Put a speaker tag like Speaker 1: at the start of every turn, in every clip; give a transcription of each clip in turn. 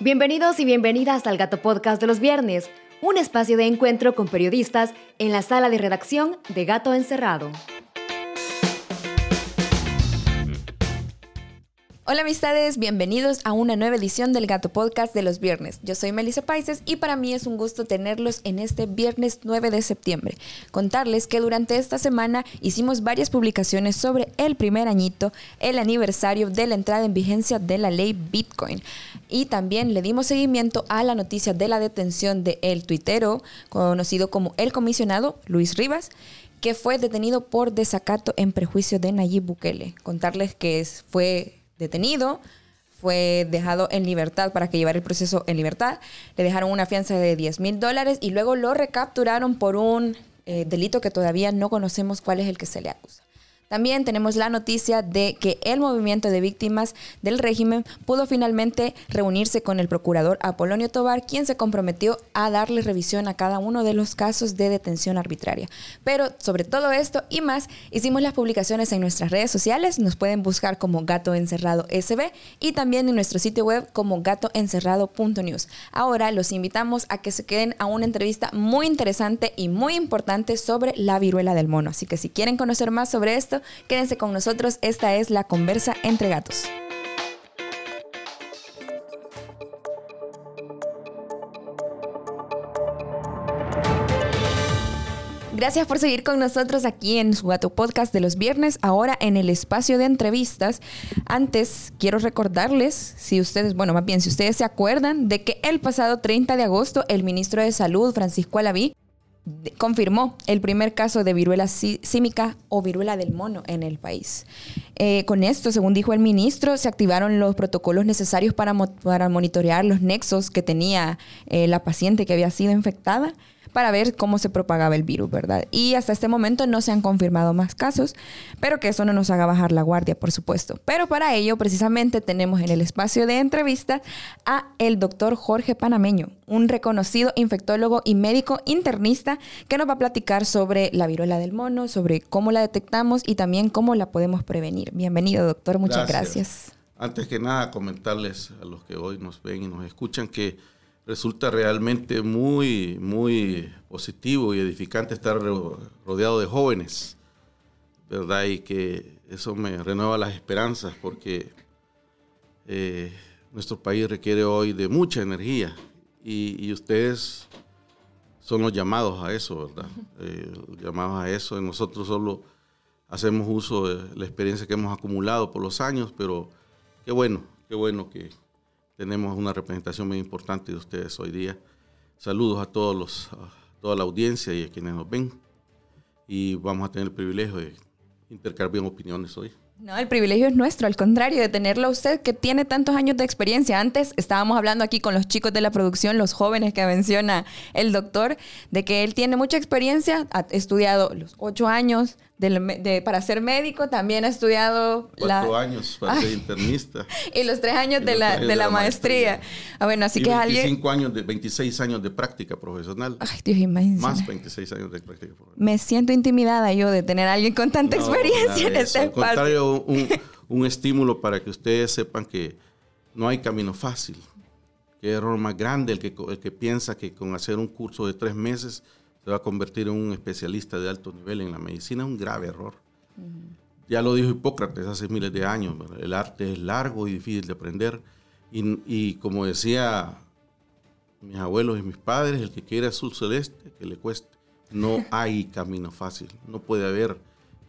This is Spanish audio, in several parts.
Speaker 1: Bienvenidos y bienvenidas al Gato Podcast de los viernes, un espacio de encuentro con periodistas en la sala de redacción de Gato Encerrado. Hola amistades, bienvenidos a una nueva edición del Gato Podcast de los viernes. Yo soy Melissa Paises y para mí es un gusto tenerlos en este viernes 9 de septiembre. Contarles que durante esta semana hicimos varias publicaciones sobre el primer añito, el aniversario de la entrada en vigencia de la ley Bitcoin. Y también le dimos seguimiento a la noticia de la detención de el tuitero, conocido como el comisionado Luis Rivas que fue detenido por desacato en prejuicio de Nayib Bukele. Contarles que fue detenido, fue dejado en libertad para que llevara el proceso en libertad. Le dejaron una fianza de 10 mil dólares y luego lo recapturaron por un eh, delito que todavía no conocemos cuál es el que se le acusa. También tenemos la noticia de que el movimiento de víctimas del régimen pudo finalmente reunirse con el procurador Apolonio Tobar, quien se comprometió a darle revisión a cada uno de los casos de detención arbitraria. Pero sobre todo esto y más, hicimos las publicaciones en nuestras redes sociales, nos pueden buscar como Gato Encerrado SB y también en nuestro sitio web como gatoencerrado.news. Ahora los invitamos a que se queden a una entrevista muy interesante y muy importante sobre la viruela del mono. Así que si quieren conocer más sobre esto, quédense con nosotros. Esta es la conversa entre gatos. Gracias por seguir con nosotros aquí en su Gato Podcast de los viernes, ahora en el espacio de entrevistas. Antes, quiero recordarles, si ustedes, bueno, más bien, si ustedes se acuerdan de que el pasado 30 de agosto el ministro de Salud, Francisco Alaví, confirmó el primer caso de viruela símica o viruela del mono en el país. Eh, con esto, según dijo el ministro, se activaron los protocolos necesarios para, para monitorear los nexos que tenía eh, la paciente que había sido infectada para ver cómo se propagaba el virus, ¿verdad? Y hasta este momento no se han confirmado más casos, pero que eso no nos haga bajar la guardia, por supuesto. Pero para ello, precisamente, tenemos en el espacio de entrevista a el doctor Jorge Panameño, un reconocido infectólogo y médico internista que nos va a platicar sobre la viruela del mono, sobre cómo la detectamos y también cómo la podemos prevenir. Bienvenido, doctor. Muchas gracias.
Speaker 2: Antes que nada, comentarles a los que hoy nos ven y nos escuchan que resulta realmente muy, muy positivo y edificante estar rodeado de jóvenes, ¿verdad? Y que eso me renueva las esperanzas porque eh, nuestro país requiere hoy de mucha energía y, ustedes son los llamados a eso, ¿verdad? Eh, llamados a eso. Nosotros solo hacemos uso de la experiencia que hemos acumulado por los años, pero qué bueno, qué bueno que tenemos una representación muy importante de ustedes hoy día. Saludos a todos los, toda la audiencia y a quienes nos ven. Y vamos a tener el privilegio de intercambiar opiniones hoy.
Speaker 1: No, el privilegio es nuestro, al contrario, de tenerlo a usted que tiene tantos años de experiencia. Antes estábamos hablando aquí con los chicos de la producción, los jóvenes que menciona el doctor, de que él tiene mucha experiencia, ha estudiado los ocho años para ser médico, también ha estudiado...
Speaker 2: Cuatro años para ser internista.
Speaker 1: y los tres años, de la, de, la, maestría. Ah, bueno, así que
Speaker 2: 25 años de, 26 años de práctica profesional.
Speaker 1: Ay, Dios, imagínese.
Speaker 2: Más 26 años de práctica profesional.
Speaker 1: Me siento intimidada yo de tener a alguien con tanta experiencia en este espacio. Al contrario,
Speaker 2: un, un estímulo para que ustedes sepan que no hay camino fácil. Qué error más grande el que, el que piensa que con hacer un curso de tres meses se va a convertir en un especialista de alto nivel en la medicina, es un grave error. Ya lo dijo Hipócrates hace miles de años, el arte es largo y difícil de aprender. Y, como decía mis abuelos y mis padres, el que quiere azul celeste, que le cueste. No hay camino fácil, no puede haber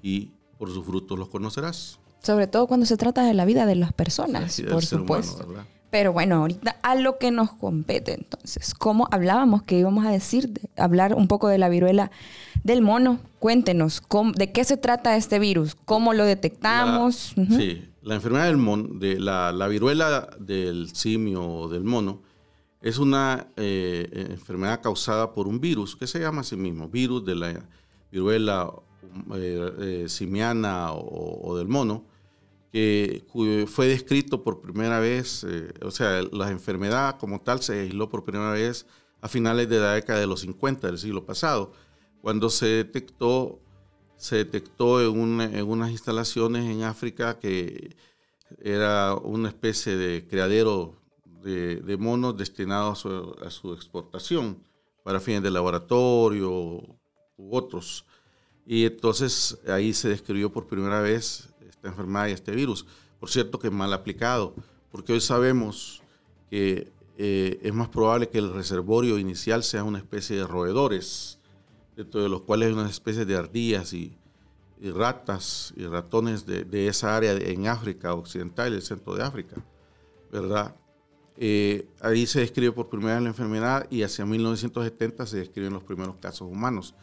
Speaker 2: y por sus frutos los conocerás.
Speaker 1: Sobre todo cuando se trata de la vida de las personas, por supuesto. Pero bueno, ahorita a lo que nos compete entonces. ¿Cómo hablábamos que íbamos a decir? hablar un poco de la viruela del mono. Cuéntenos, ¿de qué se trata este virus? ¿Cómo lo detectamos?
Speaker 2: Sí, la enfermedad del mono, de la, viruela del simio o del mono, es una eh, enfermedad causada por un virus que se llama a sí mismo, virus de la viruela eh, eh, simiana o del mono que fue descrito por primera vez, eh, o sea, la enfermedad como tal se aisló por primera vez a finales de la década de los 50 del siglo pasado, cuando se detectó, se detectó en, en unas instalaciones en África que era una especie de criadero de, monos destinados a su, exportación para fines de laboratorio u otros. Y entonces ahí se describió por primera vez esta enfermedad y este virus. Por cierto que mal aplicado, porque hoy sabemos que eh, es más probable que el reservorio inicial sea una especie de roedores, dentro de los cuales hay una especie de ardillas y, ratas y ratones de, esa área en África Occidental y el centro de África, ¿verdad? Eh, ahí se describe por primera vez la enfermedad y hacia 1970 se describen los primeros casos humanos.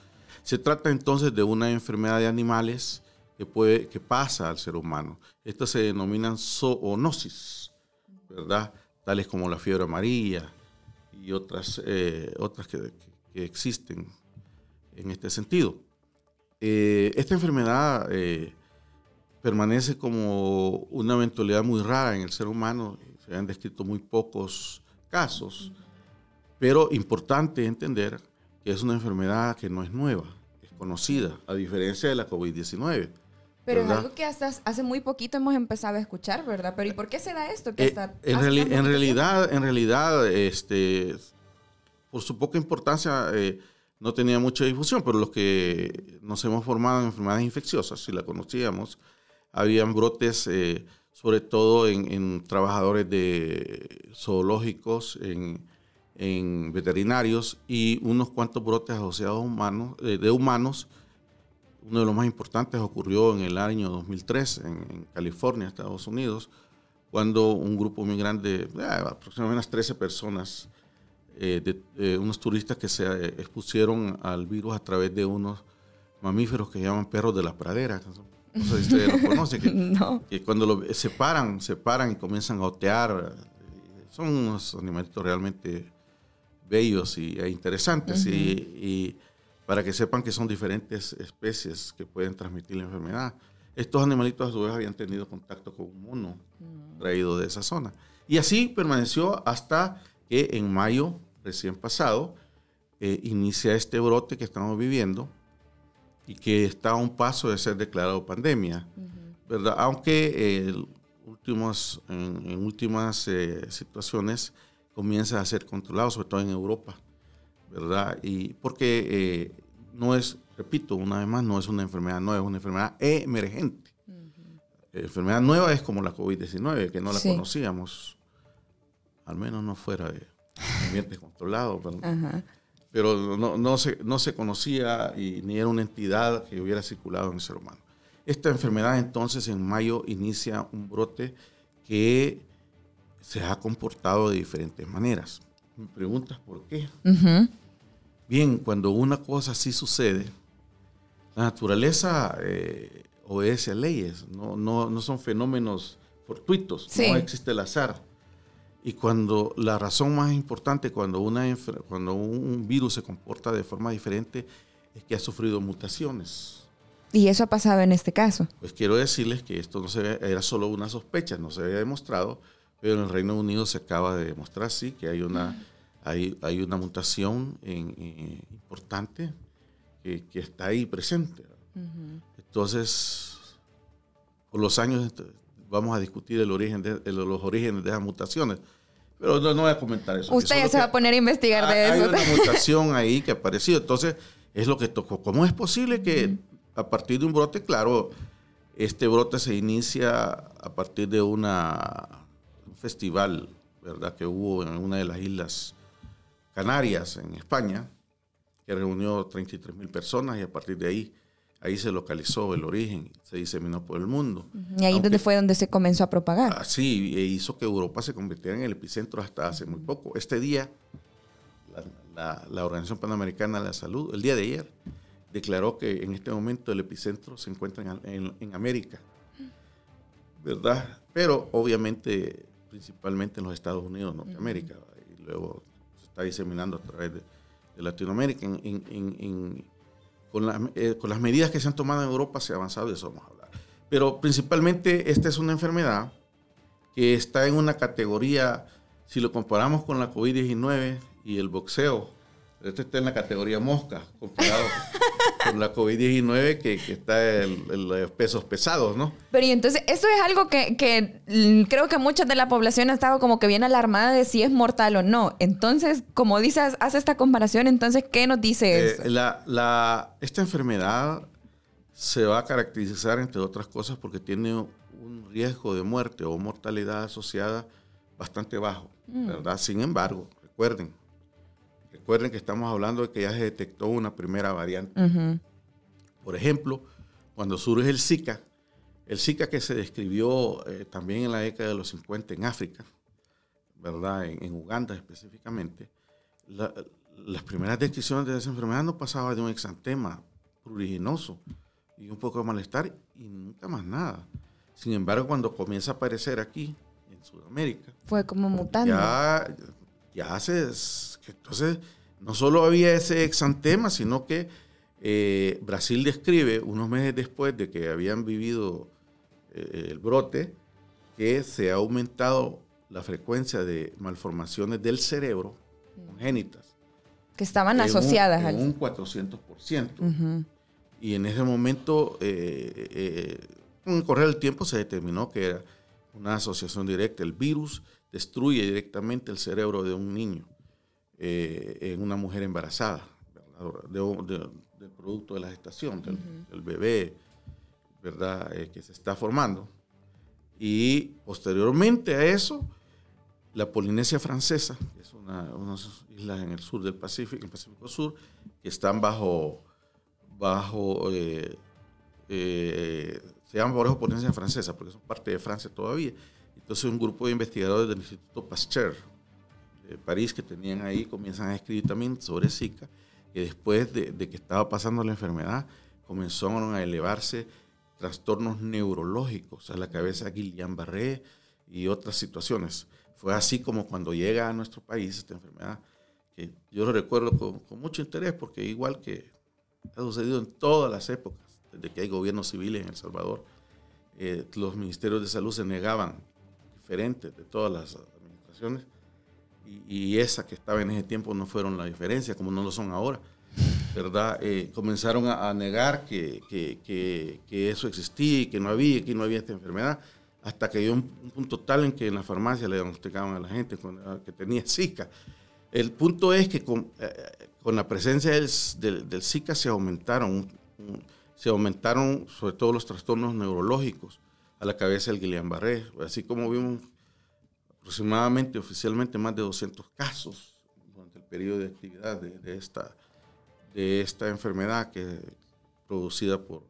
Speaker 2: Se trata entonces de una enfermedad de animales que, puede, que pasa al ser humano. Estas se denominan zoonosis, ¿verdad? Tales como la fiebre amarilla y otras, eh, otras que, existen en este sentido. Eh, esta enfermedad eh, permanece como una eventualidad muy rara en el ser humano. Se han descrito muy pocos casos, pero importante entender que es una enfermedad que no es nueva, es conocida, a diferencia de la COVID-19.
Speaker 1: Pero es algo que hasta hace muy poquito hemos empezado a escuchar, ¿verdad? Pero ¿y por qué se da esto?
Speaker 2: Que eh, en, realidad, en realidad, este, por su poca importancia, eh, no tenía mucha difusión, pero los que nos hemos formado en enfermedades infecciosas, si la conocíamos, habían brotes, eh, sobre todo en, en, trabajadores de zoológicos, en, en veterinarios y unos cuantos brotes asociados humanos, eh, de humanos. Uno de los más importantes ocurrió en el año 2003 en, California, Estados Unidos, cuando un grupo muy grande, eh, aproximadamente unas 13 personas, eh, de, unos turistas que se expusieron al virus a través de unos mamíferos que se llaman perros de la pradera. No sé si ustedes los conocen, que, que cuando lo, se paran, se paran y comienzan a otear. Son unos animalitos realmente bellos y, e interesantes y, para que sepan que son diferentes especies que pueden transmitir la enfermedad. Estos animalitos a su vez habían tenido contacto con un mono mm. traído de esa zona. Y así permaneció hasta que en mayo recién pasado eh, inicia este brote que estamos viviendo y que está a un paso de ser declarado pandemia, ¿verdad? Aunque últimos, en, últimas eh, situaciones comienza a ser controlado, sobre todo en Europa, ¿verdad? Y porque eh, no es, repito, una vez más, no es una enfermedad nueva, es una enfermedad emergente. enfermedad nueva es como la COVID-19, que no la conocíamos, al menos no fuera de ambientes controlados, pero, no, no, se, no se conocía y ni era una entidad que hubiera circulado en el ser humano. Esta enfermedad entonces en mayo inicia un brote que se ha comportado de diferentes maneras. Me preguntas por qué. Bien, cuando una cosa así sucede, la naturaleza eh, obedece a leyes, no, no, no, son fenómenos fortuitos, no existe el azar. Y cuando la razón más importante, cuando, una, cuando un virus se comporta de forma diferente, es que ha sufrido mutaciones.
Speaker 1: ¿Y eso ha pasado en este caso?
Speaker 2: Pues quiero decirles que esto no se, era solo una sospecha, no se había demostrado, pero en el Reino Unido se acaba de demostrar, sí, que hay una, hay, hay una mutación importante que, que, está ahí presente. Entonces, por los años vamos a discutir el origen de, los orígenes de esas mutaciones. Pero no, voy a comentar eso.
Speaker 1: Usted ya se va a poner a investigar de eso.
Speaker 2: Hay una mutación ahí que ha aparecido. Entonces, es lo que tocó. ¿Cómo es posible que a partir de un brote, claro, este brote se inicia a partir de una festival, ¿verdad?, que hubo en una de las islas Canarias, en España, que reunió 33 mil personas y a partir de ahí, ahí se localizó el origen, se diseminó por el mundo.
Speaker 1: Y ahí donde fue donde se comenzó a propagar.
Speaker 2: Ah, sí, e hizo que Europa se convirtiera en el epicentro hasta hace muy poco. Este día, la, Organización Panamericana de la Salud, el día de ayer, declaró que en este momento el epicentro se encuentra en, en América, ¿verdad? Pero obviamente principalmente en los Estados Unidos, Norteamérica, y luego está diseminando a través de, Latinoamérica. con, eh, con, las medidas que se han tomado en Europa se ha avanzado, de eso vamos a hablar. Pero principalmente esta es una enfermedad que está en una categoría, si lo comparamos con la COVID-19 y el boxeo, Este está en la categoría mosca, comparado con la COVID-19, que, está en, los pesos pesados, ¿no?
Speaker 1: Pero y entonces, eso es algo que, que, mm, creo que mucha de la población ha estado como que bien alarmada de si es mortal o no. Entonces, como dices, hace esta comparación, entonces, ¿qué nos dice eh, eso?
Speaker 2: La, la, esta enfermedad se va a caracterizar, entre otras cosas, porque tiene un riesgo de muerte o mortalidad asociada bastante bajo, mm. ¿verdad? Sin embargo, recuerden, Recuerden que estamos hablando de que ya se detectó una primera variante. Por ejemplo, cuando surge el Zika, el Zika que se describió eh, también en la década de los 50 en África, ¿verdad? En, Uganda específicamente, las primeras descripciones de esa enfermedad no pasaban de un exantema pruriginoso y un poco de malestar y nunca más nada. Sin embargo, cuando comienza a aparecer aquí, en Sudamérica,
Speaker 1: fue como mutando.
Speaker 2: Ya, ya se. Entonces, no solo había ese exantema, sino que eh, Brasil describe unos meses después de que habían vivido eh, el brote, que se ha aumentado la frecuencia de malformaciones del cerebro congénitas.
Speaker 1: Que estaban asociadas
Speaker 2: al... un 400%. Y en ese momento, eh, con el correr del tiempo, se determinó que era una asociación directa. El virus destruye directamente el cerebro de un niño. Eh, en una mujer embarazada, del producto de la gestación, del, bebé, ¿verdad? Eh, que se está formando. Y posteriormente a eso, la Polinesia francesa, que es una, unas islas en el sur del Pacífico, en el Pacífico Sur, que están bajo, bajo eh, se llama bajo Polinesia francesa, porque son parte de Francia todavía. Entonces un grupo de investigadores del Instituto Pasteur, París que tenían ahí comienzan a escribir también sobre Zika, que después de, que estaba pasando la enfermedad comenzaron a elevarse trastornos neurológicos a la cabeza Guillain-Barré y otras situaciones. Fue así como cuando llega a nuestro país esta enfermedad, que yo lo recuerdo con, mucho interés porque igual que ha sucedido en todas las épocas, desde que hay gobiernos civiles en El Salvador, eh, los ministerios de salud se negaban, diferentes de todas las administraciones, y, esa que estaba en ese tiempo no fueron la diferencia, como no lo son ahora. ¿verdad? Eh, comenzaron a, negar que, que, que, eso existía y que no había, que no había esta enfermedad, hasta que llegó un, punto tal en que en la farmacia le diagnosticaban a la gente que tenía Zika. El punto es que con, eh, con la presencia del, del, Zika se aumentaron, se aumentaron sobre todo los trastornos neurológicos a la cabeza del Guillain-Barré, así como vimos aproximadamente oficialmente más de 200 casos durante el periodo de actividad de, esta, de esta enfermedad que producida por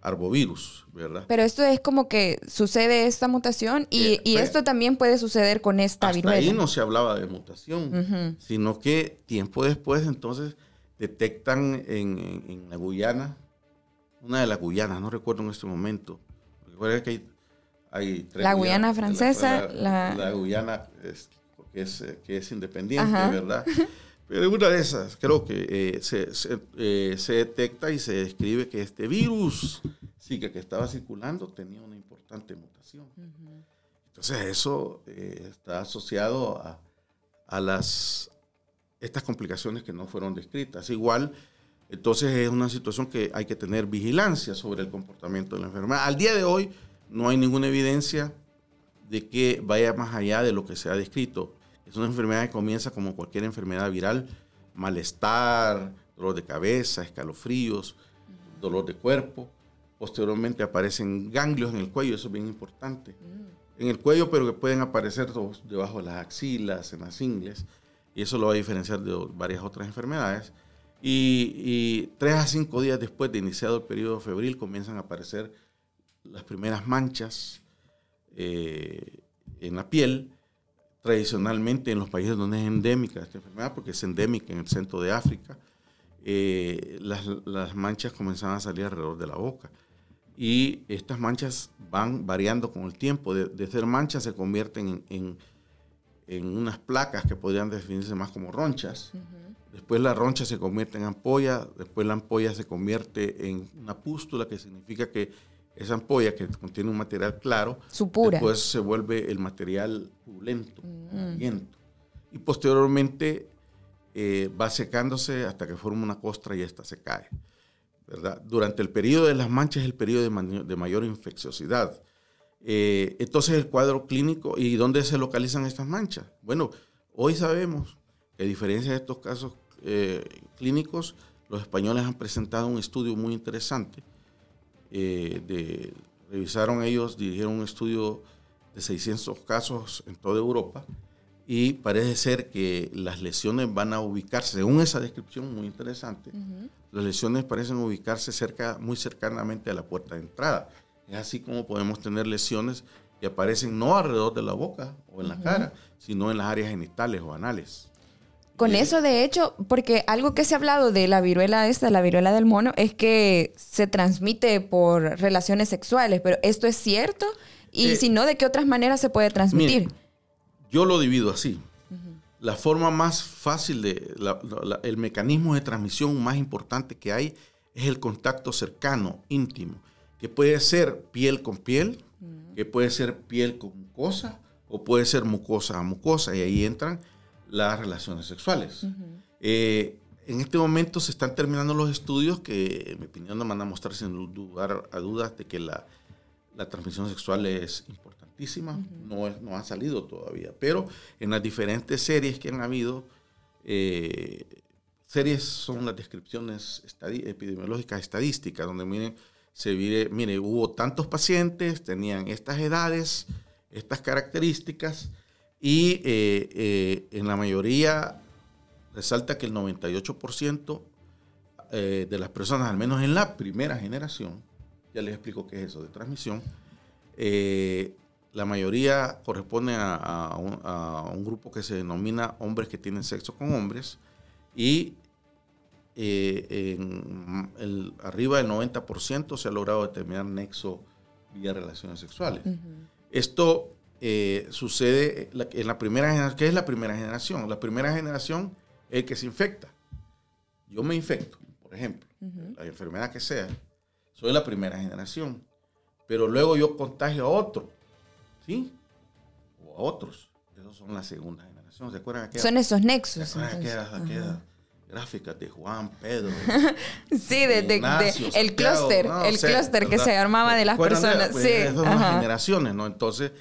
Speaker 2: arbovirus, ¿verdad?
Speaker 1: Pero esto es como que sucede esta mutación y, y esto también puede suceder con esta
Speaker 2: hasta Ahí no se hablaba de mutación, sino que tiempo después entonces detectan en, en, la Guyana, una de las Guyanas, no recuerdo en este momento, recuerda que hay
Speaker 1: la Guyana francesa,
Speaker 2: la, la, Guyana es, que, es, que es independiente, ¿verdad? Pero una de esas, creo que eh, se, eh, se, detecta y se describe que este virus sí, que, que estaba circulando tenía una importante mutación. Entonces eso eh, está asociado a, a, las, estas complicaciones que no fueron descritas. Igual, entonces es una situación que hay que tener vigilancia sobre el comportamiento de la enfermedad. Al día de hoy, no hay ninguna evidencia de que vaya más allá de lo que se ha descrito. Es una enfermedad que comienza como cualquier enfermedad viral, malestar, dolor de cabeza, escalofríos, dolor de cuerpo. Posteriormente aparecen ganglios en el cuello, eso es bien importante. Mm. En el cuello, pero que pueden aparecer debajo de las axilas, en las ingles, y eso lo va a diferenciar de varias otras enfermedades. Y, y tres a cinco días después de iniciado el periodo febril comienzan a aparecer las primeras manchas eh, en la piel, tradicionalmente en los países donde es endémica esta enfermedad, porque es endémica en el centro de África, eh, las, manchas comienzan a salir alrededor de la boca. Y estas manchas van variando con el tiempo. De, ser manchas se convierten en, unas placas que podrían definirse más como ronchas. Después la roncha se convierte en ampolla, después la ampolla se convierte en una pústula, que significa que esa ampolla que contiene un material claro, después se vuelve el material purulento, mm. Y posteriormente eh, va secándose hasta que forma una costra y esta se cae. ¿verdad? Durante el periodo de las manchas es el periodo de, mayor infecciosidad. Eh, entonces el cuadro clínico, ¿y dónde se localizan estas manchas? Bueno, hoy sabemos que a diferencia de estos casos eh, clínicos, los españoles han presentado un estudio muy interesante. De, revisaron ellos, dirigieron un estudio de 600 casos en toda Europa y parece ser que las lesiones van a ubicarse, según esa descripción muy interesante, las lesiones parecen ubicarse cerca, muy cercanamente a la puerta de entrada. Es así como podemos tener lesiones que aparecen no alrededor de la boca o en la cara, sino en las áreas genitales o anales.
Speaker 1: Con eso, de hecho, porque algo que se ha hablado de la viruela esta, la viruela del mono, es que se transmite por relaciones sexuales, pero ¿esto es cierto? Y eh, si no, ¿de qué otras maneras se puede transmitir?
Speaker 2: Yo lo divido así. La forma más fácil de, el mecanismo de transmisión más importante que hay es el contacto cercano, íntimo, que puede ser piel con piel, que puede ser piel con mucosa o puede ser mucosa a mucosa y ahí entran las relaciones sexuales. Eh, en este momento se están terminando los estudios que, en mi opinión, nos van a mostrar sin lugar a dudas de que la, la transmisión sexual es importantísima, no, no ha salido todavía, pero en las diferentes series que han habido, eh, series son las descripciones epidemiológicas estadísticas, donde miren, se mire, mire, hubo tantos pacientes, tenían estas edades, estas características, y eh, eh, en la mayoría resalta que el 98% de las personas, al menos en la primera generación, ya les explico qué es eso de transmisión. Eh, la mayoría corresponde a, un, grupo que se denomina hombres que tienen sexo con hombres y eh, en el, arriba del 90% se ha logrado determinar nexo vía relaciones sexuales. Esto eh, sucede en la primera generación. ¿Qué es la primera generación? La primera generación es el que se infecta. Yo me infecto, por ejemplo, la enfermedad que sea, soy la primera generación. Pero luego yo contagio a otro, ¿sí? O a otros. Esos son la segunda generación. ¿Se acuerdan
Speaker 1: Son esos nexos.
Speaker 2: ¿Se aquellas, gráficas de Juan, Pedro?
Speaker 1: sí, de, el clúster, el clúster que se armaba de las personas. sí.
Speaker 2: Esas son las generaciones, ¿no? Entonces,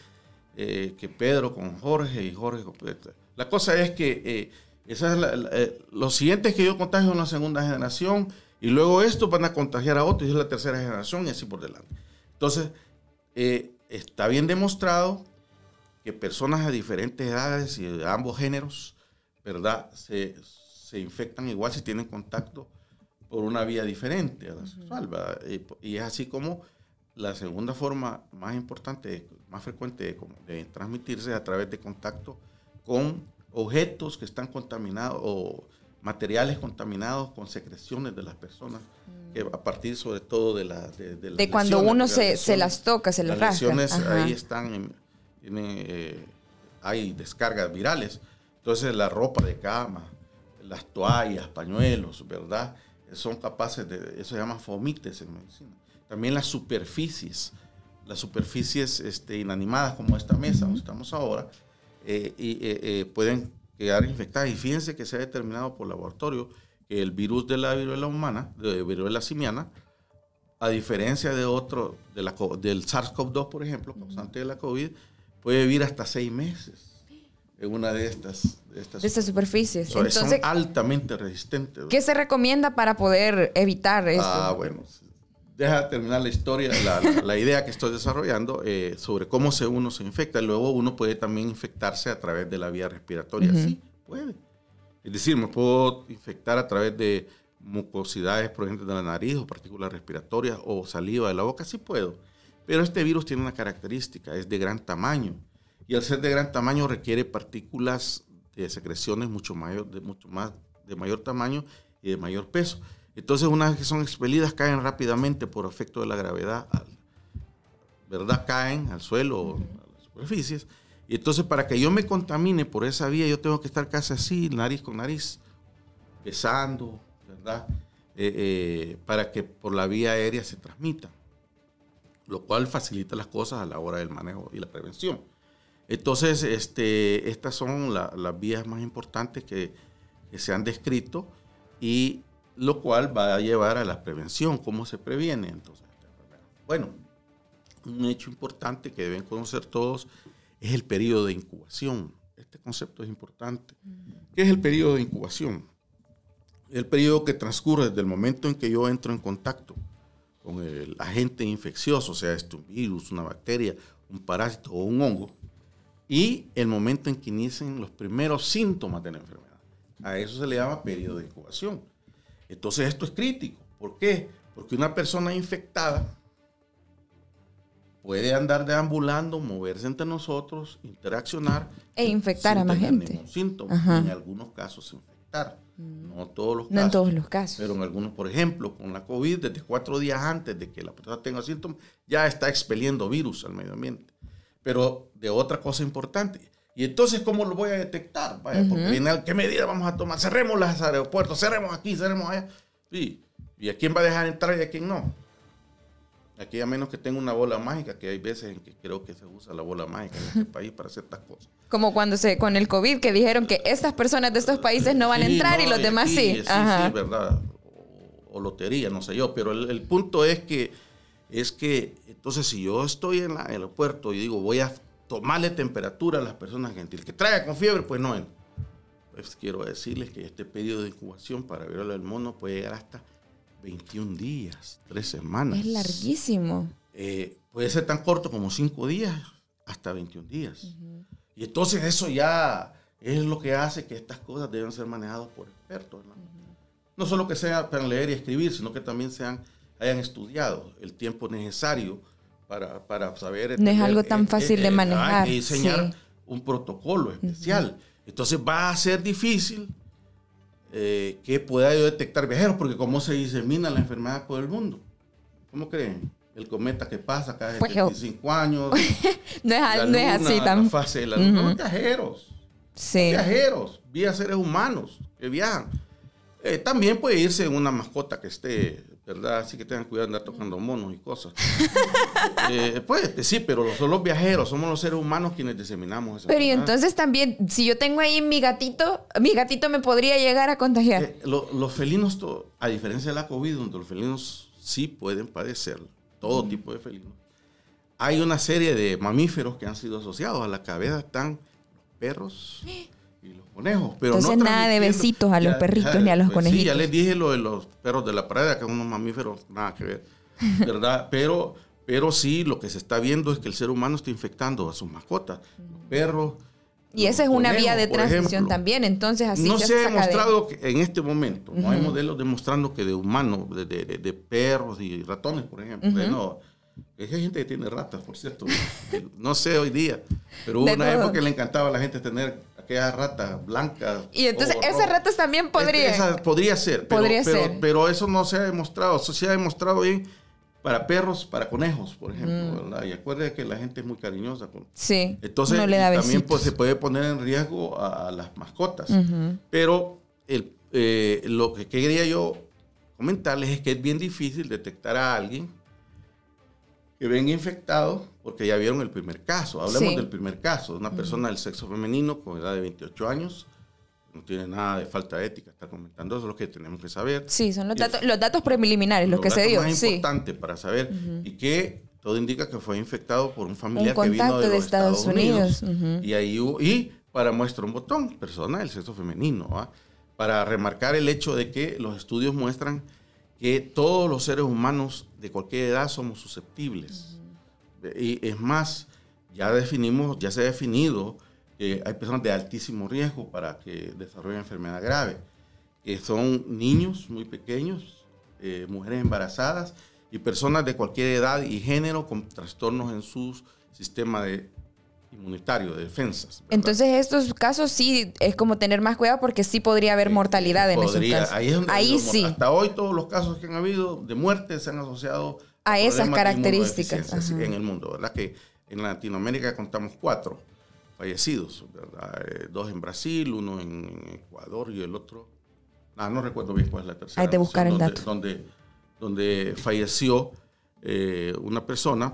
Speaker 2: eh, que Pedro con Jorge y Jorge con Pedro. La cosa es que eh, esa es eh, los siguientes que yo contagio en la segunda generación y luego esto van a contagiar a otros y es la tercera generación y así por delante. Entonces, eh, está bien demostrado que personas de diferentes edades y de ambos géneros, ¿verdad? Se, infectan igual si tienen contacto por una vía diferente a la sexual, Y, es así como la segunda forma más importante, más frecuente de, transmitirse a través de contacto con objetos que están contaminados o materiales contaminados con secreciones de las personas, que a partir sobre todo de, la, de,
Speaker 1: de, cuando uno se, se, las toca, se las
Speaker 2: rasca. Las lesiones ahí están, eh, hay descargas virales. Entonces la ropa de cama, las toallas, pañuelos, ¿verdad? Son capaces de, eso se llama fomites en medicina. También las superficies, las superficies este, inanimadas como esta mesa donde estamos ahora, eh, y, eh, pueden quedar infectadas. Y fíjense que se ha determinado por laboratorio que el virus de la viruela humana, de viruela simiana, a diferencia de otro, de la, del SARS-CoV-2, por ejemplo, causante de la COVID, puede vivir hasta seis meses en una de estas,
Speaker 1: de estas, superficies.
Speaker 2: son altamente resistentes.
Speaker 1: ¿Qué se recomienda para poder evitar esto?
Speaker 2: Ah, bueno, deja terminar la historia, la, idea que estoy desarrollando eh, sobre cómo se uno se infecta. Luego uno puede también infectarse a través de la vía respiratoria. Sí, puede. Es decir, me puedo infectar a través de mucosidades, ejemplo, de la nariz o partículas respiratorias o saliva de la boca. Sí puedo. Pero este virus tiene una característica, es de gran tamaño. Y al ser de gran tamaño requiere partículas de secreciones mucho mayor, de mucho más, de mayor tamaño y de mayor peso. Entonces, una vez que son expelidas, caen rápidamente por efecto de la gravedad, ¿verdad? Caen al suelo, a las superficies. Y entonces, para que yo me contamine por esa vía, yo tengo que estar casi así, nariz con nariz, besando, ¿verdad? Eh, eh, para que por la vía aérea se transmita, lo cual facilita las cosas a la hora del manejo y la prevención. Entonces, este, estas son las vías más importantes que que se han descrito y lo cual va a llevar a la prevención. ¿Cómo se previene entonces Bueno, un hecho importante que deben conocer todos es el periodo de incubación. Este concepto es importante. ¿Qué es el periodo de incubación? El periodo que transcurre desde el momento en que yo entro en contacto con el agente infeccioso, sea este un virus, una bacteria, un parásito o un hongo, y el momento en que inician los primeros síntomas de la enfermedad. A eso se le llama periodo de incubación. Entonces esto es crítico. ¿Por qué? Porque una persona infectada puede andar deambulando, moverse entre nosotros, interaccionar.
Speaker 1: E infectar a más gente.
Speaker 2: Síntomas, en algunos casos infectar. Mm. No, todos los
Speaker 1: no en todos los casos.
Speaker 2: Pero en algunos, por ejemplo, con la COVID, desde cuatro días antes de que la persona tenga síntomas, ya está expeliendo virus al medio ambiente. Pero de otra cosa importante. Y entonces, ¿cómo lo voy a detectar? Vaya, porque viene, ¿qué medida vamos a tomar? Cerremos los aeropuertos, cerremos aquí, cerremos allá. Sí. ¿Y a quién va a dejar entrar y a quién no? Aquí a menos que tenga una bola mágica, que hay veces en que creo que se usa la bola mágica en este país para ciertas cosas.
Speaker 1: Como cuando se, con el COVID, que dijeron que estas personas de estos países no van a entrar y los demás sí.
Speaker 2: Sí, sí, verdad. O, lotería, no sé yo. Pero el, punto es que, es que, entonces si yo estoy en el aeropuerto y digo, voy a tomarle temperatura a las personas gentiles, que traiga con fiebre, pues no entra. Pues quiero decirles que este periodo de incubación para viruela del mono puede llegar hasta 21 días, 3 semanas.
Speaker 1: Es larguísimo.
Speaker 2: Eh, puede ser tan corto como 5 días hasta 21 días. Y entonces eso ya es lo que hace que estas cosas deben ser manejadas por expertos. ¿no? solo que sea para leer y escribir, sino que también sean, hayan estudiado el tiempo necesario para, para saber...
Speaker 1: No es algo tan eh, fácil de eh, manejar.
Speaker 2: Y diseñar un protocolo especial. Entonces va a ser difícil eh, que pueda yo detectar viajeros, porque como se disemina la enfermedad por el mundo. ¿Cómo creen? El cometa que pasa cada 25 pues, años.
Speaker 1: no, es, no es, así tan...
Speaker 2: fase de la luna. viajeros. Sí. viajeros, vía seres humanos que viajan. Eh, también puede irse en una mascota que esté ¿verdad? Así que tengan cuidado de andar tocando monos y cosas. eh, pues sí, pero son los viajeros, somos los seres humanos quienes diseminamos
Speaker 1: eso. Pero y entonces también, si yo tengo ahí mi gatito, mi gatito me podría llegar a contagiar. Eh,
Speaker 2: los felinos, a diferencia de la COVID, donde los felinos sí pueden padecer, todo tipo de felinos, hay una serie de mamíferos que han sido asociados a la cabeza, están los perros. los conejos. Pero
Speaker 1: Entonces nada de besitos a los perritos ni a los conejitos.
Speaker 2: Sí, ya les dije lo de los perros de la pradera, que son unos mamíferos, nada que ver, ¿verdad? pero, pero sí, lo que se está viendo es que el ser humano está infectando a sus mascotas, los perros.
Speaker 1: Y esa es una vía de transmisión también, entonces así
Speaker 2: No se, ha demostrado que en este momento, no hay modelos demostrando que de humanos, de, de, perros y ratones, por ejemplo, no, hay gente que tiene ratas, por cierto. no sé hoy día, pero hubo una época que le encantaba a la gente tener aquellas ratas blancas.
Speaker 1: Y entonces esas ratas también podrían.
Speaker 2: podría ser. Pero, podría ser. Pero eso no se ha demostrado. Eso se ha demostrado bien para perros, para conejos, por ejemplo. Mm. Y acuérdate que la gente es muy cariñosa. Con...
Speaker 1: Sí.
Speaker 2: Entonces también pues, se puede poner en riesgo a, las mascotas. Pero el, eh, lo que quería yo comentarles es que es bien difícil detectar a alguien que ven infectados porque ya vieron el primer caso. Hablemos del primer caso, una persona del sexo femenino con edad de 28 años. No tiene nada de falta de ética, está comentando eso, es lo que tenemos que saber.
Speaker 1: Sí, son los, datos, los datos preliminares, los, que se dio.
Speaker 2: Es importante para saber y que todo indica que fue infectado por un familiar que vino de, Estados, Unidos. y, ahí y para muestra un botón, persona del sexo femenino, para remarcar el hecho de que los estudios muestran que todos los seres humanos de cualquier edad somos susceptibles. Y es más, ya definimos, ya se ha definido que hay personas de altísimo riesgo para que desarrollen enfermedad grave, que son niños muy pequeños, eh, mujeres embarazadas y personas de cualquier edad y género con trastornos en su sistema de inmunitario, de defensas.
Speaker 1: Entonces estos casos sí es como tener más cuidado porque sí podría haber mortalidad en esos casos.
Speaker 2: Ahí, sí. Hasta hoy todos los casos que han habido de muerte se han asociado
Speaker 1: a, esas características
Speaker 2: en el mundo, ¿verdad? Que en Latinoamérica contamos cuatro fallecidos, ¿verdad? Eh, dos en Brasil, uno en Ecuador y el otro, ah, no recuerdo bien cuál es la tercera.
Speaker 1: Hay que buscar el
Speaker 2: donde,
Speaker 1: dato.
Speaker 2: Donde, donde falleció eh, una persona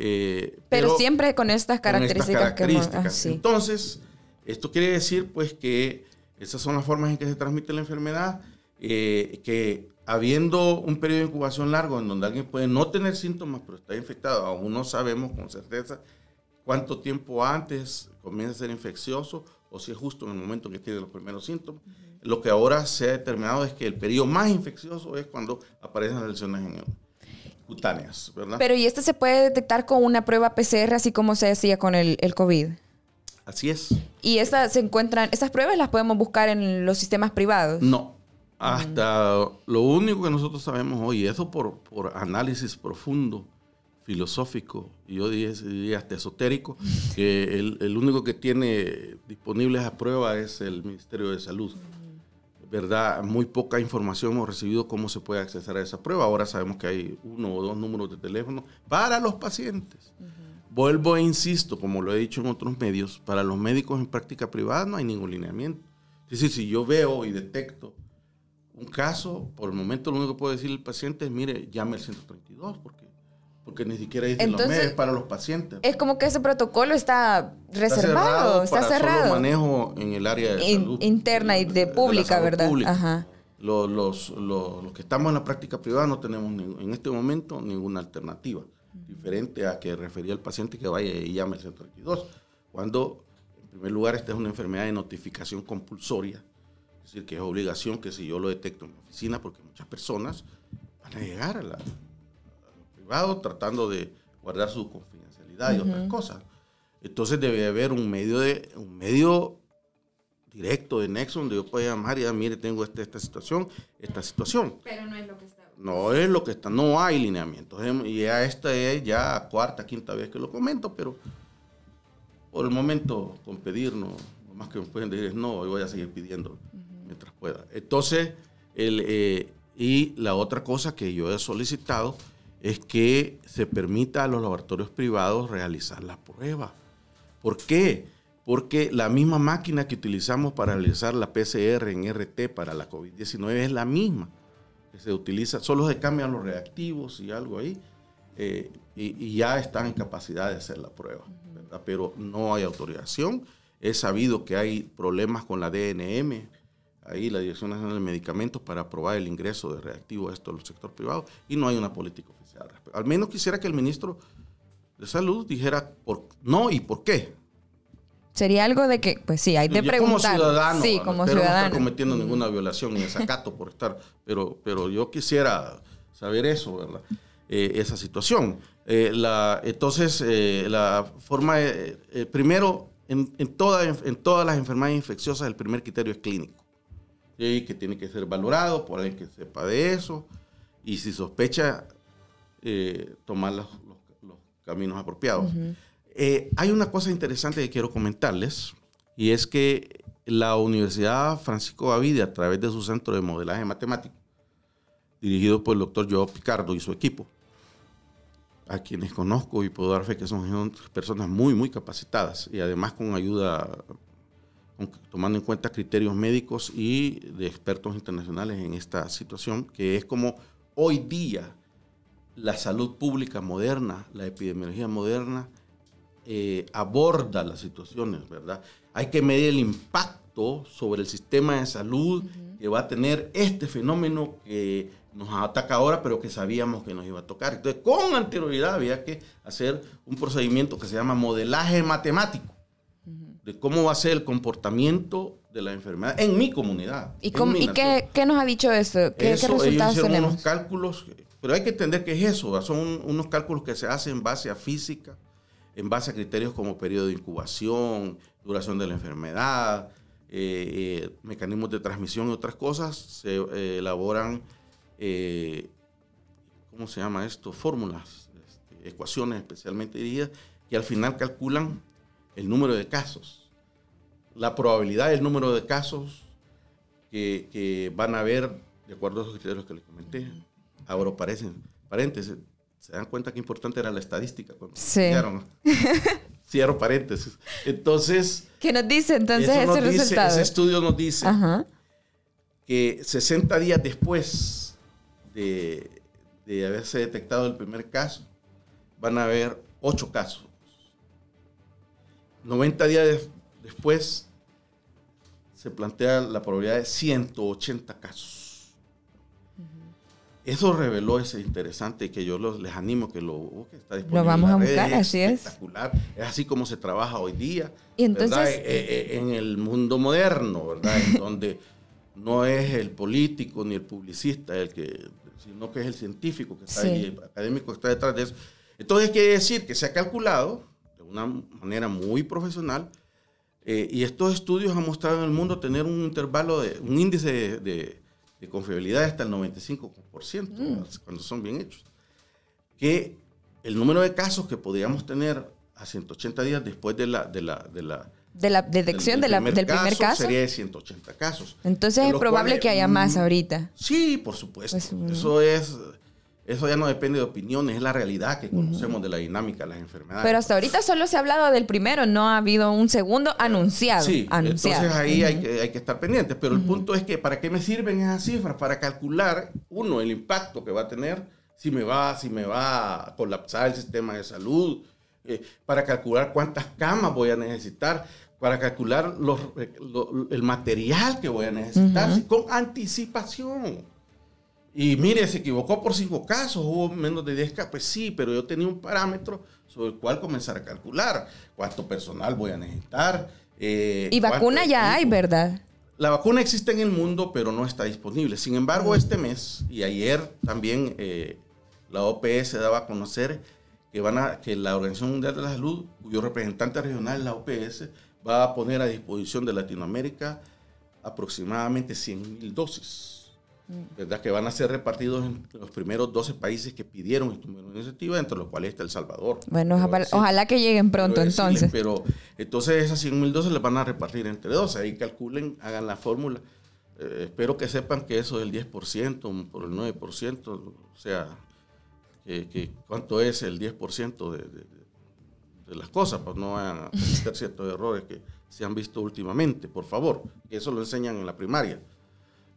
Speaker 1: eh, pero, siempre con estas características.
Speaker 2: Entonces, esto quiere decir pues que Esas son las formas en que se transmite la enfermedad, eh, que habiendo un periodo de incubación largo en donde alguien puede no tener síntomas, pero está infectado, aún no sabemos con certeza cuánto tiempo antes comienza a ser infeccioso o si es justo en el momento que tiene los primeros síntomas. Lo que ahora se ha determinado es que el periodo más infeccioso es cuando aparecen las lesiones en el, cutáneas, ¿verdad?
Speaker 1: Pero ¿y esto se puede detectar con una prueba PCR así como se decía con el, el COVID?
Speaker 2: Así es.
Speaker 1: ¿Y estas se encuentran, estas pruebas las podemos buscar en los sistemas privados?
Speaker 2: No. Hasta lo único que nosotros sabemos hoy, eso por, por análisis profundo, filosófico, y yo diría, hasta esotérico, que el, el, único que tiene disponible esa prueba es el Ministerio de Salud. ¿Verdad? Muy poca información hemos recibido cómo se puede acceder a esa prueba. Ahora sabemos que hay uno o dos números de teléfono para los pacientes. Vuelvo e insisto, como lo he dicho en otros medios, para los médicos en práctica privada no hay ningún lineamiento. Es decir, si yo veo y detecto un caso, por el momento lo único que puedo decir al paciente es, mire, llame al 132, porque porque ni siquiera dicen los medios para los pacientes.
Speaker 1: Es como que ese protocolo está reservado, está cerrado. Está
Speaker 2: manejo en el área de salud,
Speaker 1: interna y de pública, ¿verdad?
Speaker 2: Ajá. Los, los, los, que estamos en la práctica privada no tenemos en este momento ninguna alternativa diferente a que refería el paciente que vaya y llame al 132. Cuando, en primer lugar, esta es una enfermedad de notificación compulsoria, es decir, que es obligación que si yo lo detecto en la oficina, porque muchas personas van a llegar a la, tratando de guardar su confidencialidad y otras cosas. Entonces debe haber un medio, de, un medio directo de nexo donde yo pueda llamar y decir, mire, tengo esta, esta situación, esta situación.
Speaker 1: Pero no es lo que está.
Speaker 2: No es lo que está, no hay lineamientos. Y ya esta es ya cuarta, quinta vez que lo comento, pero por el momento con pedir, no, lo más que me pueden decir es no, yo voy a seguir pidiendo mientras pueda. Entonces, el, eh, y la otra cosa que yo he solicitado es que se permita a los laboratorios privados realizar la prueba. ¿Por qué? Porque la misma máquina que utilizamos para realizar la PCR en RT para la COVID-19 es la misma que se utiliza, solo se cambian los reactivos y algo ahí, eh, y, ya están en capacidad de hacer la prueba, pero no hay autorización. He sabido que hay problemas con la DNM, ahí la Dirección Nacional de Medicamentos, para aprobar el ingreso de reactivos a esto al sector privado, y no hay una política al menos quisiera que el ministro de Salud dijera por, no y por qué.
Speaker 1: Sería algo de que, pues sí, hay de preguntar.
Speaker 2: Como ciudadano,
Speaker 1: sí, como
Speaker 2: No
Speaker 1: estar
Speaker 2: cometiendo ninguna violación ni desacato por estar, pero, pero yo quisiera saber eso, ¿verdad? Eh, esa situación. Eh, la, entonces, eh, la forma, primero, en, en, toda, en todas las enfermedades infecciosas, el primer criterio es clínico. que tiene que ser valorado por alguien que sepa de eso. Y si sospecha, eh, tomar los, caminos apropiados. Eh, hay una cosa interesante que quiero comentarles y es que la Universidad Francisco Gavide, a través de su centro de modelaje matemático, dirigido por el doctor Joe Picardo y su equipo, a quienes conozco y puedo dar fe que son personas muy, muy capacitadas y además con ayuda, tomando en cuenta criterios médicos y de expertos internacionales en esta situación, que es como hoy día la salud pública moderna, la epidemiología moderna, eh, aborda las situaciones, ¿verdad? Hay que medir el impacto sobre el sistema de salud que va a tener este fenómeno que nos ataca ahora, pero que sabíamos que nos iba a tocar. Entonces, con anterioridad había que hacer un procedimiento que se llama modelaje matemático de cómo va a ser el comportamiento de la enfermedad en mi comunidad.
Speaker 1: ¿Y, qué, qué, nos ha dicho eso? ¿Qué,
Speaker 2: eso, resultados ellos hicieron unos cálculos pero hay que entender que es eso, son unos cálculos que se hacen en base a física, en base a criterios como periodo de incubación, duración de la enfermedad, eh, eh, mecanismos de transmisión y otras cosas. Se eh, elaboran, ¿cómo se llama esto? Fórmulas, este, ecuaciones especialmente dirigidas, que al final calculan el número de casos, la probabilidad del número de casos que, que van a haber de acuerdo a esos criterios que les comenté. Ahora parecen, paréntesis, se dan cuenta que importante era la estadística cuando sí. Cierro paréntesis. Entonces.
Speaker 1: ¿Qué nos dice entonces ese resultado?
Speaker 2: Ese estudio nos dice que 60 días después de, de, haberse detectado el primer caso, van a haber 8 casos. 90 días después se plantea la probabilidad de 180 casos. Eso reveló ese interesante que yo les animo que lo busquen. Está
Speaker 1: lo vamos a buscar, así
Speaker 2: es. Espectacular. Es así como se trabaja hoy día.
Speaker 1: Y entonces.
Speaker 2: Eh, eh, en el mundo moderno, ¿verdad? en donde no es el político ni el publicista el que, sino que es el científico que está ahí, el académico que está detrás de eso. Entonces quiere decir que se ha calculado de una manera muy profesional eh, y estos estudios han mostrado en el mundo tener un intervalo de un índice de de confiabilidad hasta el 95%, mm. cuando son bien hechos. Que el número de casos que podríamos tener a 180 días después de la, de la, de la
Speaker 1: de la detección del, primer, caso,
Speaker 2: Sería de 180 casos.
Speaker 1: Entonces es probable que haya más mm, ahorita.
Speaker 2: Sí, por supuesto. Pues, Eso es eso ya no depende de opiniones, es la realidad que conocemos de la dinámica de las enfermedades.
Speaker 1: Pero hasta ahorita solo se ha hablado del primero, no ha habido un segundo anunciado.
Speaker 2: Sí,
Speaker 1: anunciado.
Speaker 2: entonces ahí hay, que, hay que estar pendientes. Pero el punto es que, ¿para qué me sirven esas cifras? Para calcular, uno, el impacto que va a tener, si me va, si me va a colapsar el sistema de salud, eh, para calcular cuántas camas voy a necesitar, para calcular los, eh, el material que voy a necesitar, con anticipación. Y mire, se equivocó por cinco casos, hubo menos de 10 casos. Pues sí, pero yo tenía un parámetro sobre el cual comenzar a calcular cuánto personal voy a necesitar.
Speaker 1: Eh, y vacuna ya hay, ¿verdad?
Speaker 2: La vacuna existe en el mundo, pero no está disponible. Sin embargo, este mes y ayer también eh, la OPS daba a conocer que, van a, que la Organización Mundial de la Salud, cuyo representante regional, la OPS, va a poner a disposición de Latinoamérica aproximadamente 100 mil dosis ¿verdad? que van a ser repartidos en los primeros 12 países que pidieron esta iniciativa, entre los cuales está El Salvador.
Speaker 1: Bueno, ojalá, que lleguen pronto entonces.
Speaker 2: Pero entonces esas 100 mil les van a repartir entre 12, ahí calculen, hagan la fórmula. Eh, espero que sepan que eso del 10% por el 9%, o sea, que, cuánto es el 10% de, de, de, las cosas, pues no vayan a cometer ciertos errores que se han visto últimamente, por favor, que eso lo enseñan en la primaria.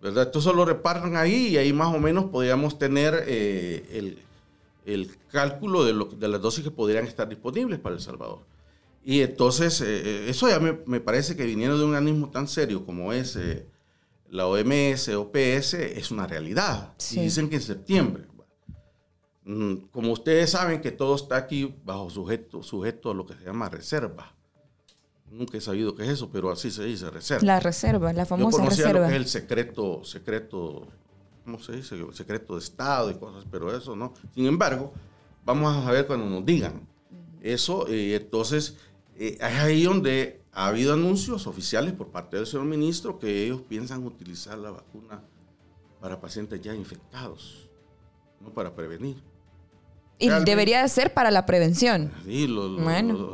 Speaker 2: ¿Verdad? Esto solo repartan ahí y ahí más o menos podríamos tener eh, el, cálculo de, lo, de, las dosis que podrían estar disponibles para El Salvador. Y entonces, eh, eh, eso ya me, parece que viniendo de un organismo tan serio como es la OMS, OPS, es una realidad. Y dicen que en septiembre. Mm, como ustedes saben que todo está aquí bajo sujeto, sujeto a lo que se llama reserva. Nunca he sabido qué es eso, pero así se dice, reserva.
Speaker 1: La reserva, la famosa Yo conocía reserva.
Speaker 2: lo que es el secreto, secreto, ¿cómo se dice? Secreto de Estado y cosas, pero eso no. Sin embargo, vamos a ver cuando nos digan eso. y entonces, eh, es ahí donde ha habido anuncios oficiales por parte del señor ministro que ellos piensan utilizar la vacuna para pacientes ya infectados, no para prevenir.
Speaker 1: Y debería de ser para la prevención.
Speaker 2: Sí, los,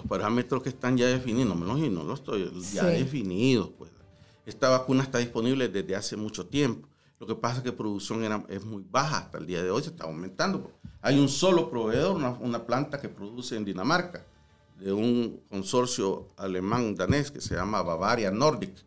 Speaker 2: parámetros que están ya definidos, no, no los estoy ya definidos. Pues. Esta vacuna está disponible desde hace mucho tiempo. Lo que pasa es que producción era, es muy baja hasta el día de hoy, se está aumentando. Hay un solo proveedor, una, planta que produce en Dinamarca, de un consorcio alemán-danés que se llama Bavaria Nordic.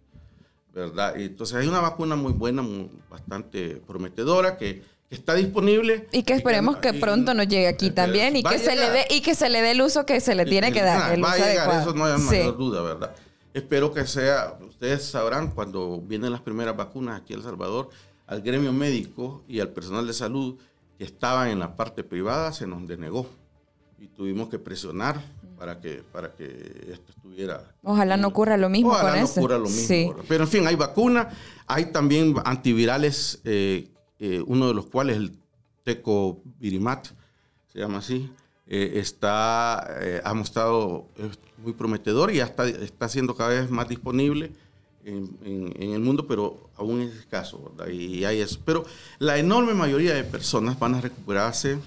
Speaker 2: ¿verdad? entonces hay una vacuna muy buena, bastante prometedora, que está disponible.
Speaker 1: Y que esperemos que, pronto nos llegue aquí también y que, se le dé, y que se le dé el uso que se le tiene que dar.
Speaker 2: va a llegar, eso no hay mayor duda, ¿verdad? Espero que sea, ustedes sabrán cuando vienen las primeras vacunas aquí en El Salvador, al gremio médico y al personal de salud que estaban en la parte privada se nos denegó y tuvimos que presionar para que, para que esto estuviera.
Speaker 1: Ojalá no ocurra lo mismo
Speaker 2: ojalá no ocurra lo mismo. Pero en fin, hay vacuna, hay también antivirales eh, eh, uno de los cuales, el Tecovirimat, se llama así, eh, está, eh, ha mostrado muy prometedor y ya está, está siendo cada vez más disponible en, en, el mundo, pero aún es escaso, Y hay eso. Pero la enorme mayoría de personas van a recuperarse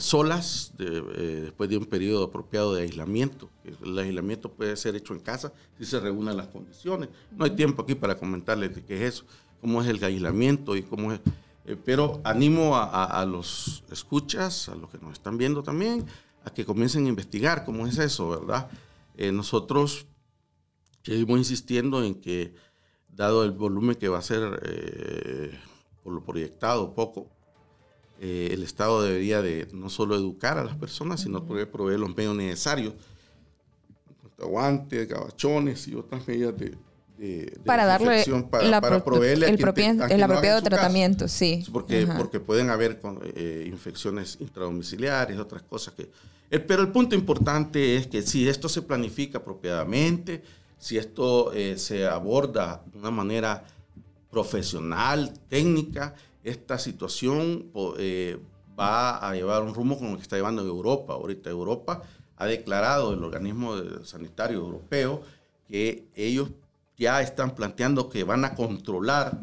Speaker 2: solas después de un periodo apropiado de aislamiento. El aislamiento puede ser hecho en casa si se reúnen las condiciones. No hay tiempo aquí para comentarles de qué es eso cómo es el aislamiento y cómo es... Eh, pero animo a, los escuchas, a los que nos están viendo también, a que comiencen a investigar cómo es eso, ¿verdad? Eh, nosotros seguimos insistiendo en que, dado el volumen que va a ser, eh, por lo proyectado, poco, el Estado debería de no solo educar a las personas, sino poder proveer los medios necesarios guantes, gabachones y otras medidas de, de,
Speaker 1: para darle
Speaker 2: para,
Speaker 1: la,
Speaker 2: para proveerle
Speaker 1: el,
Speaker 2: a quien
Speaker 1: el apropiado
Speaker 2: en su casa.
Speaker 1: tratamiento, sí.
Speaker 2: Porque,
Speaker 1: Ajá.
Speaker 2: porque pueden haber con- eh, infecciones intradomiciliares, otras cosas que... el- pero el punto importante es que si esto se planifica apropiadamente, si esto eh, se aborda de una manera profesional, técnica, esta situación eh, va a llevar un rumbo como el que está llevando Europa. Ahorita Europa ha declarado, el organismo sanitario europeo, que ellos ya están planteando que van a controlar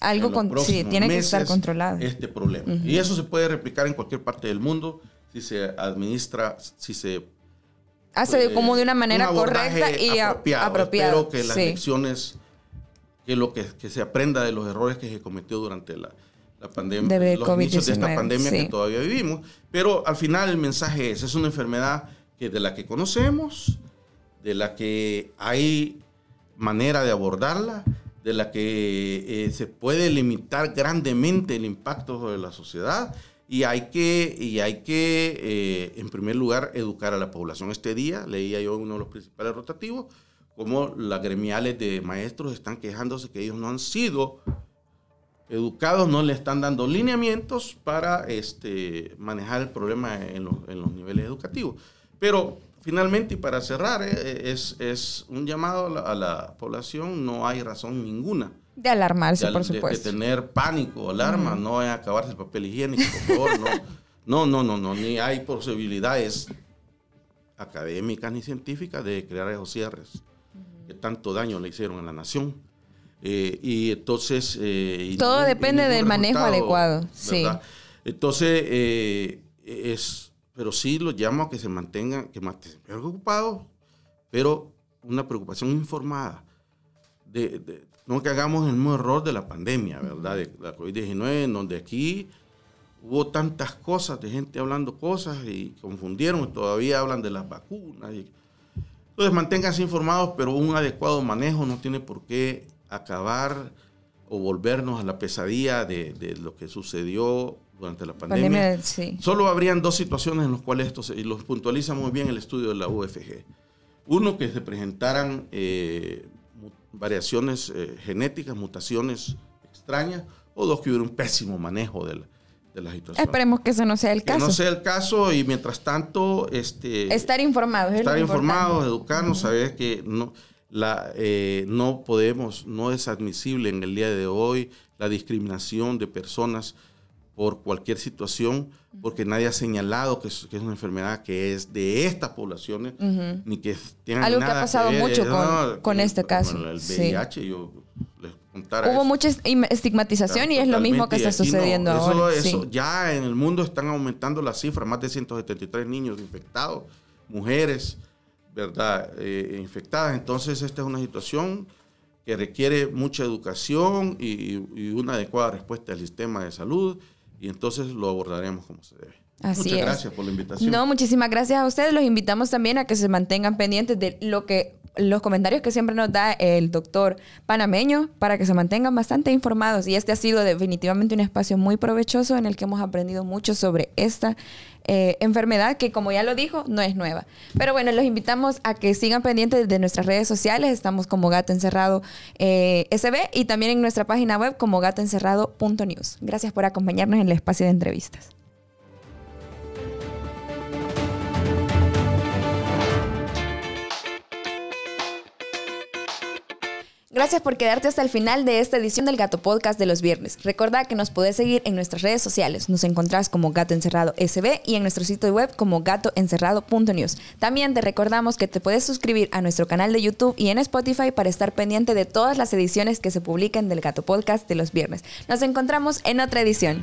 Speaker 1: Algo con, sí, tiene que estar controlado.
Speaker 2: Este problema. Y eso se puede replicar en cualquier parte del mundo si se administra, si se
Speaker 1: Hace
Speaker 2: eh,
Speaker 1: como de una manera
Speaker 2: un
Speaker 1: correcta y
Speaker 2: apropiado.
Speaker 1: apropiada.
Speaker 2: Espero que las
Speaker 1: sí.
Speaker 2: lecciones, que lo que, que se aprenda de los errores que se cometió durante la, la pandemia,
Speaker 1: De
Speaker 2: los inicios de esta
Speaker 1: COVID-19,
Speaker 2: pandemia
Speaker 1: sí.
Speaker 2: que todavía vivimos. Pero al final el mensaje es, es una enfermedad que de la que conocemos, de la que hay manera de abordarla, de la que eh, se puede limitar grandemente el impacto sobre la sociedad y hay que, y hay que eh, en primer lugar, educar a la población. Este día leía yo uno de los principales rotativos como las gremiales de maestros están quejándose que ellos no han sido educados, no le están dando lineamientos para este, manejar el problema en los, en los niveles educativos. Pero finalmente, y para cerrar, eh, es, es un llamado a la, a la población, no hay razón ninguna
Speaker 1: De alarmarse,
Speaker 2: de,
Speaker 1: por
Speaker 2: de- de
Speaker 1: supuesto.
Speaker 2: tener pánico, alarma, no es acabarse el papel higiénico, por favor, no. No, no, no, no, ni hay posibilidades académicas ni científicas de crear esos cierres que tanto daño le hicieron a la nación. Eh, y entonces... eh, y
Speaker 1: Todo
Speaker 2: ningún-
Speaker 1: depende
Speaker 2: ningún
Speaker 1: del manejo adecuado, sí.
Speaker 2: Entonces, eh, es, pero sí los llamo a que se mantengan, que mantengan preocupados, pero una preocupación informada. De, no que hagamos el mismo error de la pandemia, ¿verdad? De la COVID-19, en donde aquí hubo tantas cosas, de gente hablando cosas y confundieron, y todavía hablan de las vacunas. entonces, manténganse informados, pero un adecuado manejo no tiene por qué acabar o volvernos a la pesadilla de, de lo que sucedió durante la pandemia.
Speaker 1: Pandemia, sí.
Speaker 2: Solo habrían dos situaciones en las cuales esto se, y los puntualiza muy bien el estudio de la UFG. Uno, que se presentaran eh, variaciones eh, genéticas, mutaciones extrañas, o dos, que hubiera un pésimo manejo de la, de la situación.
Speaker 1: Esperemos que ese no sea el
Speaker 2: que
Speaker 1: caso.
Speaker 2: no sea el caso y mientras tanto este,
Speaker 1: Estar informados. es
Speaker 2: estar informados, educarnos, saber que no, la, eh, no podemos, no es admisible en el día de hoy la discriminación de personas por cualquier situación, porque nadie ha señalado que es, que es una enfermedad que es de estas poblaciones,
Speaker 1: Ujú.
Speaker 2: ni que tenga
Speaker 1: Algo que ha
Speaker 2: nada
Speaker 1: pasado
Speaker 2: ver,
Speaker 1: mucho
Speaker 2: eh,
Speaker 1: con- este caso,
Speaker 2: bueno, el
Speaker 1: sí.
Speaker 2: VIH, yo les contara
Speaker 1: Hubo
Speaker 2: eso.
Speaker 1: mucha est- estigmatización y es lo mismo que está
Speaker 2: aquí no.
Speaker 1: sucediendo
Speaker 2: Eso-
Speaker 1: ahora.
Speaker 2: eso,
Speaker 1: sí.
Speaker 2: Ya en el mundo están aumentando las cifras, más de 173 niños infectados, mujeres, ¿verdad? Eh, infectadas. Entonces esta es una situación que requiere mucha educación y, y una adecuada respuesta del sistema de salud y entonces lo abordaremos como se debe.
Speaker 1: Así
Speaker 2: Muchas
Speaker 1: es.
Speaker 2: gracias por la invitación.
Speaker 1: No, muchísimas gracias a ustedes. Los invitamos también a que se mantengan pendientes de lo que los comentarios que siempre nos da el doctor panameño para que se mantengan bastante informados. Y este ha sido definitivamente un espacio muy provechoso en el que hemos aprendido mucho sobre esta eh, enfermedad que, como ya lo dijo, no es nueva. Pero bueno, los invitamos a que sigan pendientes de nuestras redes sociales. Estamos como Gato Encerrado eh, SB y también en nuestra página web como gatoencerrado.news. Gracias por acompañarnos en el espacio de entrevistas. Gracias por quedarte hasta el final de esta edición del Gato Podcast de los viernes. Recuerda que nos puedes seguir en nuestras redes sociales. Nos encontrás como Gato Encerrado SB y en nuestro sitio web como gatoencerrado.news. También te recordamos que te puedes suscribir a nuestro canal de YouTube y en Spotify para estar pendiente de todas las ediciones que se publican del Gato Podcast de los viernes. Nos encontramos en otra edición.